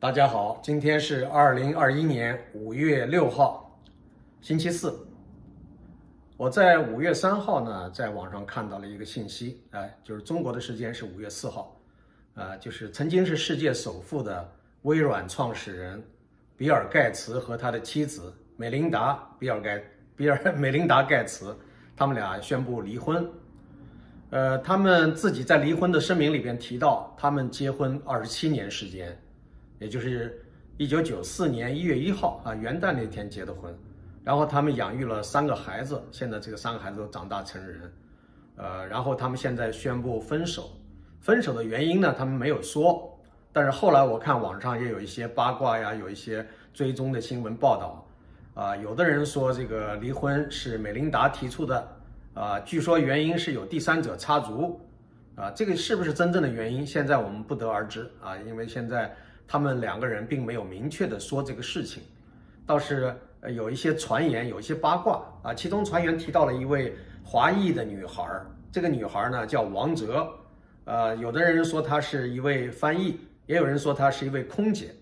大家好，今天是二零二一年五月六号，星期四。我在五月三号呢，在网上看到了一个信息，哎，就是中国的时间是五月四号，啊，就是曾经是世界首富的微软创始人比尔盖茨和他的妻子美琳达比尔盖比尔 美琳达盖茨，他们俩宣布离婚。呃，他们自己在离婚的声明里边提到，他们结婚二十七年时间。也就是一九九四年一月一号啊，元旦那天结的婚，然后他们养育了三个孩子，现在这个三个孩子都长大成人，呃，然后他们现在宣布分手，分手的原因呢，他们没有说，但是后来我看网上也有一些八卦呀，有一些追踪的新闻报道，啊，有的人说这个离婚是美琳达提出的，啊，据说原因是有第三者插足，啊，这个是不是真正的原因，现在我们不得而知。啊，因为现在。他们两个人并没有明确的说这个事情，倒是呃有一些传言，有一些八卦啊。其中传言提到了一位华裔的女孩，这个女孩呢叫王哲，呃，有的人说她是一位翻译，也有人说她是一位空姐。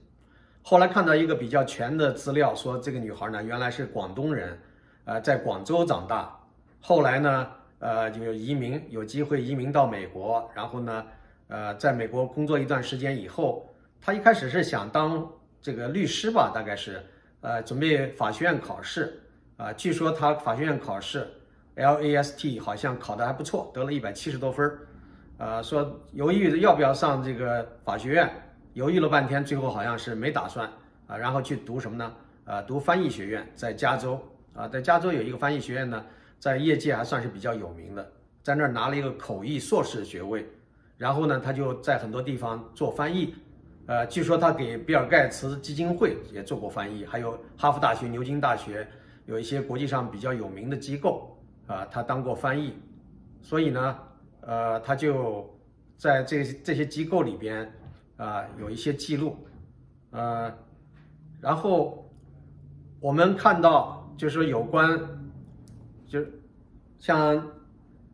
后来看到一个比较全的资料，说这个女孩呢原来是广东人，呃，在广州长大，后来呢呃就移民，有机会移民到美国，然后呢呃在美国工作一段时间以后。他一开始是想当这个律师吧，大概是，呃，准备法学院考试，啊，据说他法学院考试，LAST 好像考得还不错，得了一百七十多分儿，呃，说犹豫要不要上这个法学院，犹豫了半天，最后好像是没打算，啊，然后去读什么呢？呃，读翻译学院，在加州，啊，在加州有一个翻译学院呢，在业界还算是比较有名的，在那儿拿了一个口译硕士学位，然后呢，他就在很多地方做翻译。呃，据说他给比尔盖茨基金会也做过翻译，还有哈佛大学、牛津大学有一些国际上比较有名的机构啊，他当过翻译，所以呢，呃，他就在这这些机构里边啊有一些记录，呃，然后我们看到就是说有关，就像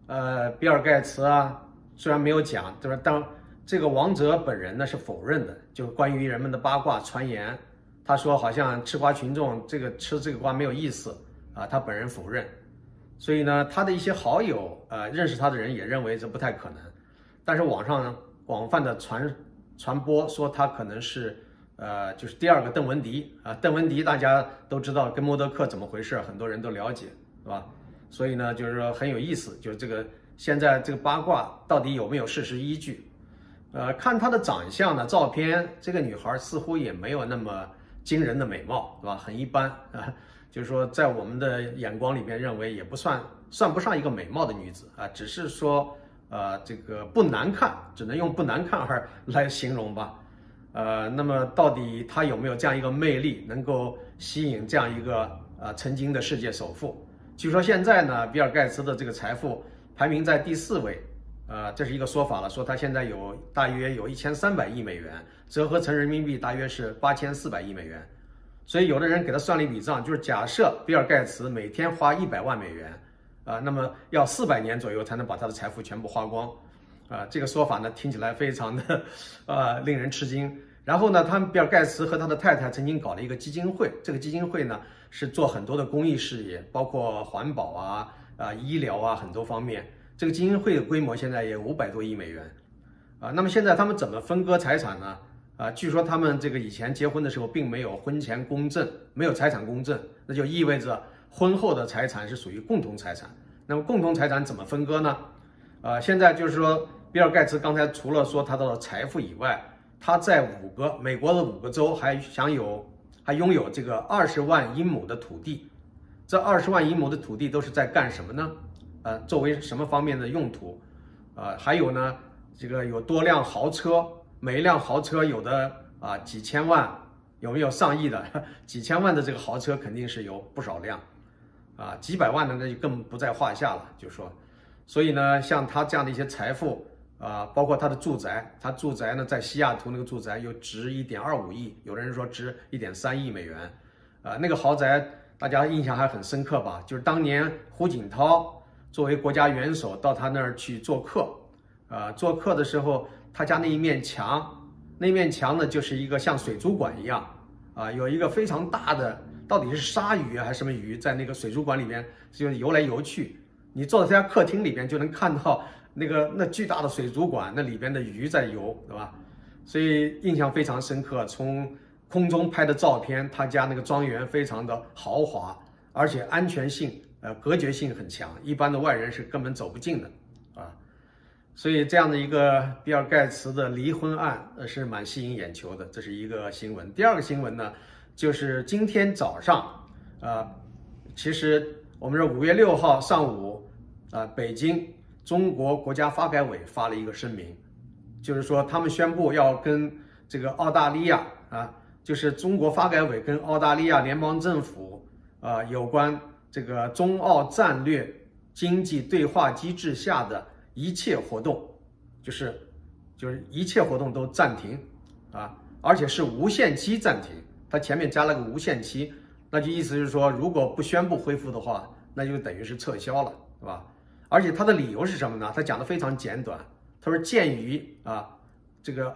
呃比尔盖茨啊，虽然没有讲，就是当。这个王哲本人呢是否认的，就关于人们的八卦传言，他说好像吃瓜群众这个吃这个瓜没有意思啊，他本人否认。所以呢，他的一些好友呃认识他的人也认为这不太可能。但是网上呢广泛的传传播说他可能是呃就是第二个邓文迪啊，邓文迪大家都知道跟默多克怎么回事，很多人都了解，是吧？所以呢，就是说很有意思，就是这个现在这个八卦到底有没有事实依据？呃，看她的长相呢，照片，这个女孩似乎也没有那么惊人的美貌，对吧？很一般啊，就是说在我们的眼光里边认为也不算算不上一个美貌的女子啊，只是说呃这个不难看，只能用不难看而来形容吧。呃，那么到底她有没有这样一个魅力，能够吸引这样一个呃曾经的世界首富？据说现在呢，比尔盖茨的这个财富排名在第四位。呃，这是一个说法了，说他现在有大约有一千三百亿美元，折合成人民币大约是八千四百亿美元。所以有的人给他算了一笔账，就是假设比尔盖茨每天花一百万美元，啊，那么要四百年左右才能把他的财富全部花光。啊，这个说法呢听起来非常的，呃，令人吃惊。然后呢，他们比尔盖茨和他的太太曾经搞了一个基金会，这个基金会呢是做很多的公益事业，包括环保啊、啊医疗啊很多方面。这个基金会的规模现在也五百多亿美元，啊，那么现在他们怎么分割财产呢？啊，据说他们这个以前结婚的时候并没有婚前公证，没有财产公证，那就意味着婚后的财产是属于共同财产。那么共同财产怎么分割呢？啊，现在就是说，比尔盖茨刚才除了说他的财富以外，他在五个美国的五个州还享有，还拥有这个二十万英亩的土地。这二十万英亩的土地都是在干什么呢？呃，作为什么方面的用途？呃，还有呢，这个有多辆豪车，每一辆豪车有的啊几千万，有没有上亿的？几千万的这个豪车肯定是有不少辆，啊，几百万的那就更不在话下了。就说，所以呢，像他这样的一些财富啊，包括他的住宅，他住宅呢在西雅图那个住宅又值一点二五亿，有的人说值一点三亿美元，啊，那个豪宅大家印象还很深刻吧？就是当年胡锦涛。作为国家元首到他那儿去做客，啊，做客的时候，他家那一面墙，那面墙呢就是一个像水族馆一样啊，有一个非常大的，到底是鲨鱼还是什么鱼，在那个水族馆里面就游来游去。你坐在他家客厅里边就能看到那个那巨大的水族馆，那里边的鱼在游，对吧？所以印象非常深刻。从空中拍的照片，他家那个庄园非常的豪华，而且安全性、呃隔绝性很强，一般的外人是根本走不进的，啊。所以这样的一个比尔盖茨的离婚案，呃是蛮吸引眼球的。这是一个新闻。第二个新闻呢，就是今天早上，啊，其实我们是五月六号上午，啊，北京中国国家发改委发了一个声明。就是说，他们宣布要跟这个澳大利亚啊，就是中国发改委跟澳大利亚联邦政府啊，有关这个中澳战略经济对话机制下的一切活动，就是就是一切活动都暂停啊，而且是无限期暂停。它前面加了个无限期，那就意思是说，如果不宣布恢复的话，那就等于是撤销了，是吧？而且它的理由是什么呢？它讲的非常简短。他说：“鉴于啊，这个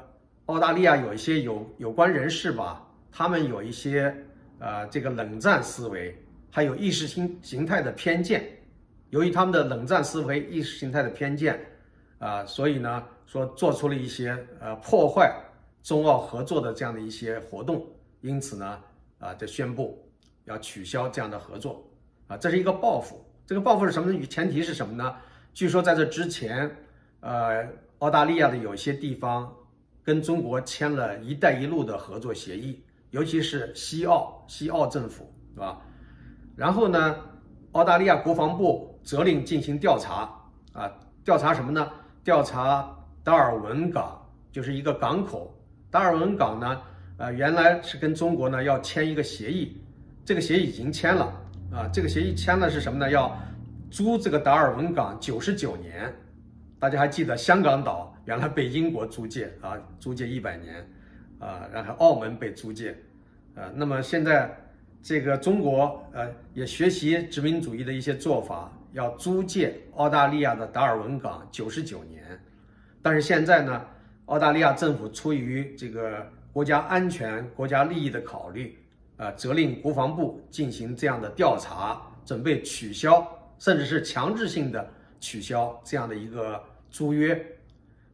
澳大利亚有一些有有关人士吧，他们有一些呃这个冷战思维，还有意识形形态的偏见。由于他们的冷战思维、意识形态的偏见，啊，所以呢，说做出了一些呃破坏中澳合作的这样的一些活动。因此呢，啊，就宣布要取消这样的合作。啊，这是一个报复。这个报复是什么呢？前提是什么呢？据说在这之前。”呃，澳大利亚的有些地方跟中国签了一带一路的合作协议，尤其是西澳，西澳政府，是吧？然后呢，澳大利亚国防部责令进行调查，啊，调查什么呢？调查达尔文港，就是一个港口。达尔文港呢，呃，原来是跟中国呢要签一个协议，这个协议已经签了，啊，这个协议签的是什么呢？要租这个达尔文港九十九年。大家还记得香港岛原来被英国租借啊，租借一百年，啊，然后澳门被租借，啊，那么现在这个中国呃也学习殖民主义的一些做法，要租借澳大利亚的达尔文港九十九年，但是现在呢，澳大利亚政府出于这个国家安全、国家利益的考虑，呃，责令国防部进行这样的调查，准备取消，甚至是强制性的。取消这样的一个租约，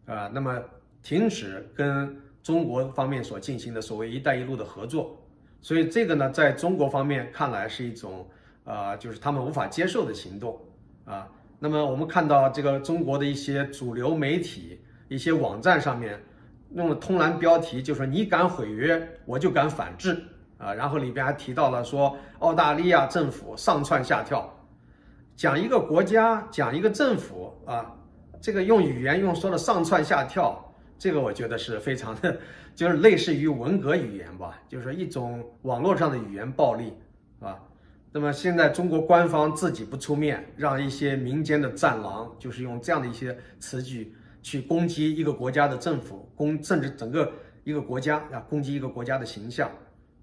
啊，那么停止跟中国方面所进行的所谓“一带一路”的合作，所以这个呢，在中国方面看来是一种啊，就是他们无法接受的行动啊。那么我们看到这个中国的一些主流媒体、一些网站上面用了通栏标题，就说你敢毁约，我就敢反制啊。然后里边还提到了说，澳大利亚政府上蹿下跳。讲一个国家，讲一个政府啊，这个用语言用说的上蹿下跳，这个我觉得是非常的，就是类似于文革语言吧，就是一种网络上的语言暴力，啊。那么现在中国官方自己不出面，让一些民间的战狼，就是用这样的一些词句去攻击一个国家的政府，攻甚至整个一个国家啊，攻击一个国家的形象，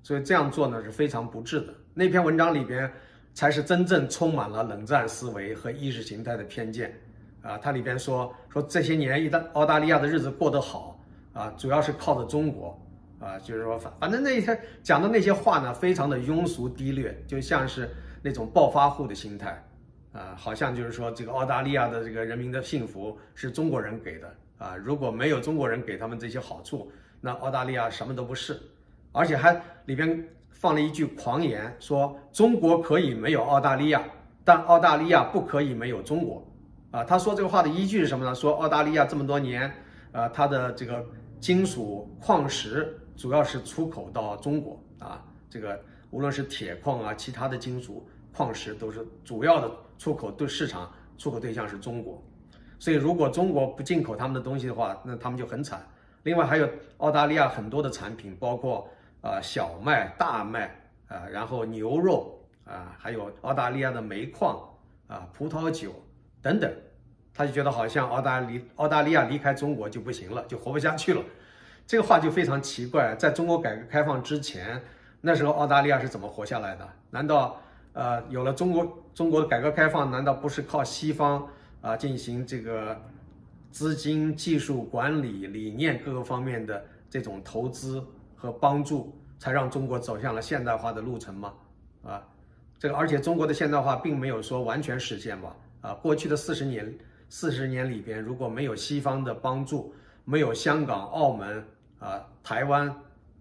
所以这样做呢是非常不智的。那篇文章里边。才是真正充满了冷战思维和意识形态的偏见，啊，它里边说说这些年，一旦澳大利亚的日子过得好，啊，主要是靠着中国，啊，就是说反反正那些讲的那些话呢，非常的庸俗低劣，就像是那种暴发户的心态，啊，好像就是说这个澳大利亚的这个人民的幸福是中国人给的，啊，如果没有中国人给他们这些好处，那澳大利亚什么都不是，而且还里边。放了一句狂言，说中国可以没有澳大利亚，但澳大利亚不可以没有中国。啊，他说这个话的依据是什么呢？说澳大利亚这么多年，呃，它的这个金属矿石主要是出口到中国啊，这个无论是铁矿啊，其他的金属矿石都是主要的出口对市场出口对象是中国。所以如果中国不进口他们的东西的话，那他们就很惨。另外还有澳大利亚很多的产品，包括。啊，小麦、大麦啊，然后牛肉啊，还有澳大利亚的煤矿啊、葡萄酒等等，他就觉得好像澳大利澳大利亚离开中国就不行了，就活不下去了。这个话就非常奇怪，在中国改革开放之前，那时候澳大利亚是怎么活下来的？难道呃有了中国中国的改革开放，难道不是靠西方啊进行这个资金、技术、管理、理念各个方面的？这种投资和帮助，才让中国走向了现代化的路程吗？啊，这个而且中国的现代化并没有说完全实现吧？啊，过去的四十年四十年里边，如果没有西方的帮助，没有香港、澳门啊、台湾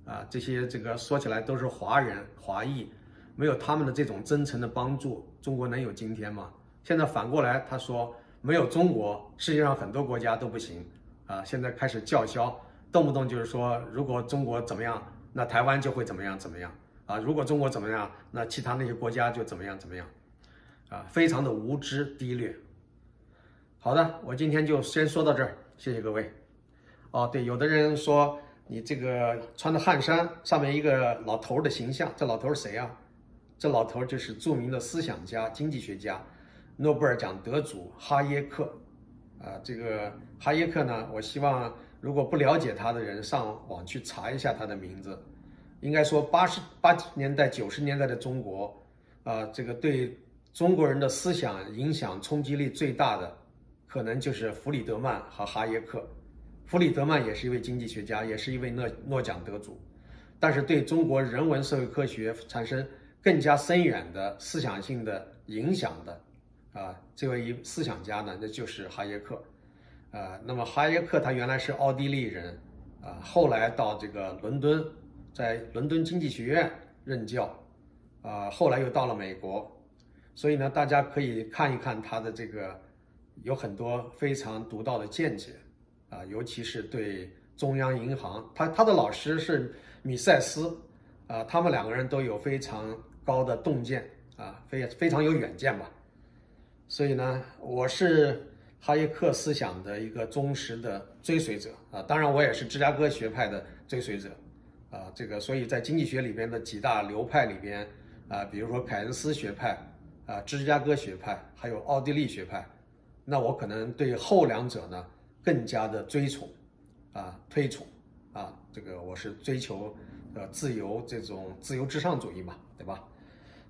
啊这些这个说起来都是华人华裔，没有他们的这种真诚的帮助，中国能有今天吗？现在反过来他说。没有中国，世界上很多国家都不行啊！现在开始叫嚣，动不动就是说，如果中国怎么样，那台湾就会怎么样怎么样啊！如果中国怎么样，那其他那些国家就怎么样怎么样啊！非常的无知低劣。好的，我今天就先说到这儿，谢谢各位。哦，对，有的人说你这个穿的汗衫上面一个老头的形象，这老头是谁啊？这老头就是著名的思想家、经济学家。诺贝尔奖得主哈耶克，啊，这个哈耶克呢，我希望如果不了解他的人上网去查一下他的名字。应该说，八十八十年代、九十年代的中国，啊，这个对中国人的思想影响冲击力最大的，可能就是弗里德曼和哈耶克。弗里德曼也是一位经济学家，也是一位诺诺奖得主，但是对中国人文社会科学产生更加深远的思想性的影响的。啊，这位一思想家呢，那就是哈耶克，啊，那么哈耶克他原来是奥地利人，啊，后来到这个伦敦，在伦敦经济学院任教，啊，后来又到了美国，所以呢，大家可以看一看他的这个有很多非常独到的见解，啊，尤其是对中央银行，他他的老师是米塞斯，啊，他们两个人都有非常高的洞见，啊，非非常有远见吧。所以呢，我是哈耶克思想的一个忠实的追随者啊，当然我也是芝加哥学派的追随者，啊，这个所以在经济学里边的几大流派里边啊，比如说凯恩斯学派啊、芝加哥学派，还有奥地利学派，那我可能对后两者呢更加的追崇啊、推崇啊，这个我是追求呃自由这种自由至上主义嘛，对吧？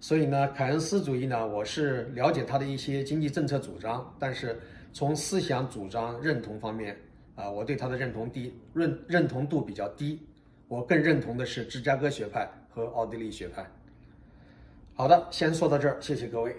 所以呢，凯恩斯主义呢，我是了解他的一些经济政策主张，但是从思想主张认同方面，啊，我对他的认同低，认认同度比较低。我更认同的是芝加哥学派和奥地利学派。好的，先说到这儿，谢谢各位。